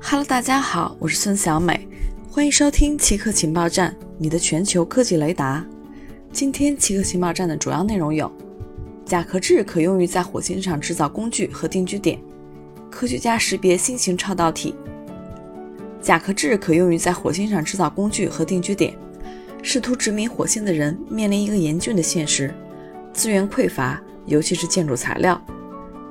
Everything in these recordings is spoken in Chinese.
Hello，大家好，我是孙小美，欢迎收听奇客情报站，你的全球科技雷达。今天奇客情报站的主要内容有：甲壳质可用于在火星上制造工具和定居点，科学家识别新型超导体。甲壳质可用于在火星上制造工具和定居点。试图殖民火星的人面临一个严峻的现实：资源匮乏，尤其是建筑材料。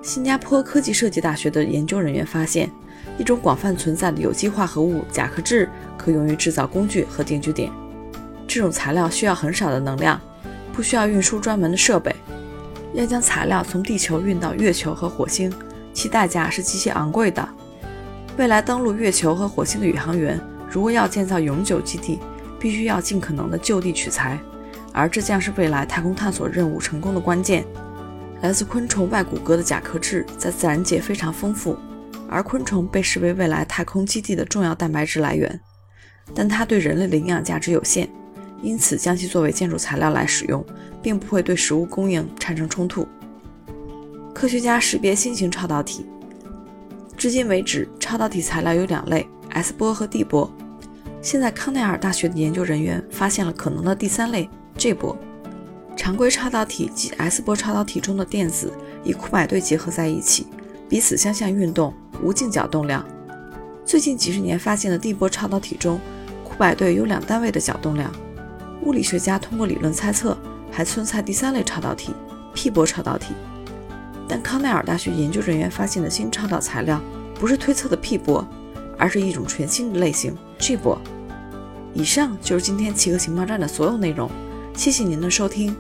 新加坡科技设计大学的研究人员发现，一种广泛存在的有机化合物甲壳质可用于制造工具和定居点。这种材料需要很少的能量，不需要运输专门的设备。要将材料从地球运到月球和火星，其代价是极其昂贵的。未来登陆月球和火星的宇航员，如果要建造永久基地，必须要尽可能的就地取材，而这将是未来太空探索任务成功的关键。来自昆虫外骨骼的甲壳质在自然界非常丰富，而昆虫被视为未来太空基地的重要蛋白质来源，但它对人类的营养价值有限，因此将其作为建筑材料来使用，并不会对食物供应产生冲突。科学家识别新型超导体，至今为止，超导体材料有两类：S 波和 D 波。现在，康奈尔大学的研究人员发现了可能的第三类 G 波。常规超导体及 S 波超导体中的电子以库柏对结合在一起，彼此相向运动，无静角动量。最近几十年发现的 D 波超导体中，库柏对有两单位的角动量。物理学家通过理论猜测，还存在第三类超导体 P 波超导体。但康奈尔大学研究人员发现的新超导材料不是推测的 P 波，而是一种全新的类型 G 波。以上就是今天奇客情报站的所有内容，谢谢您的收听。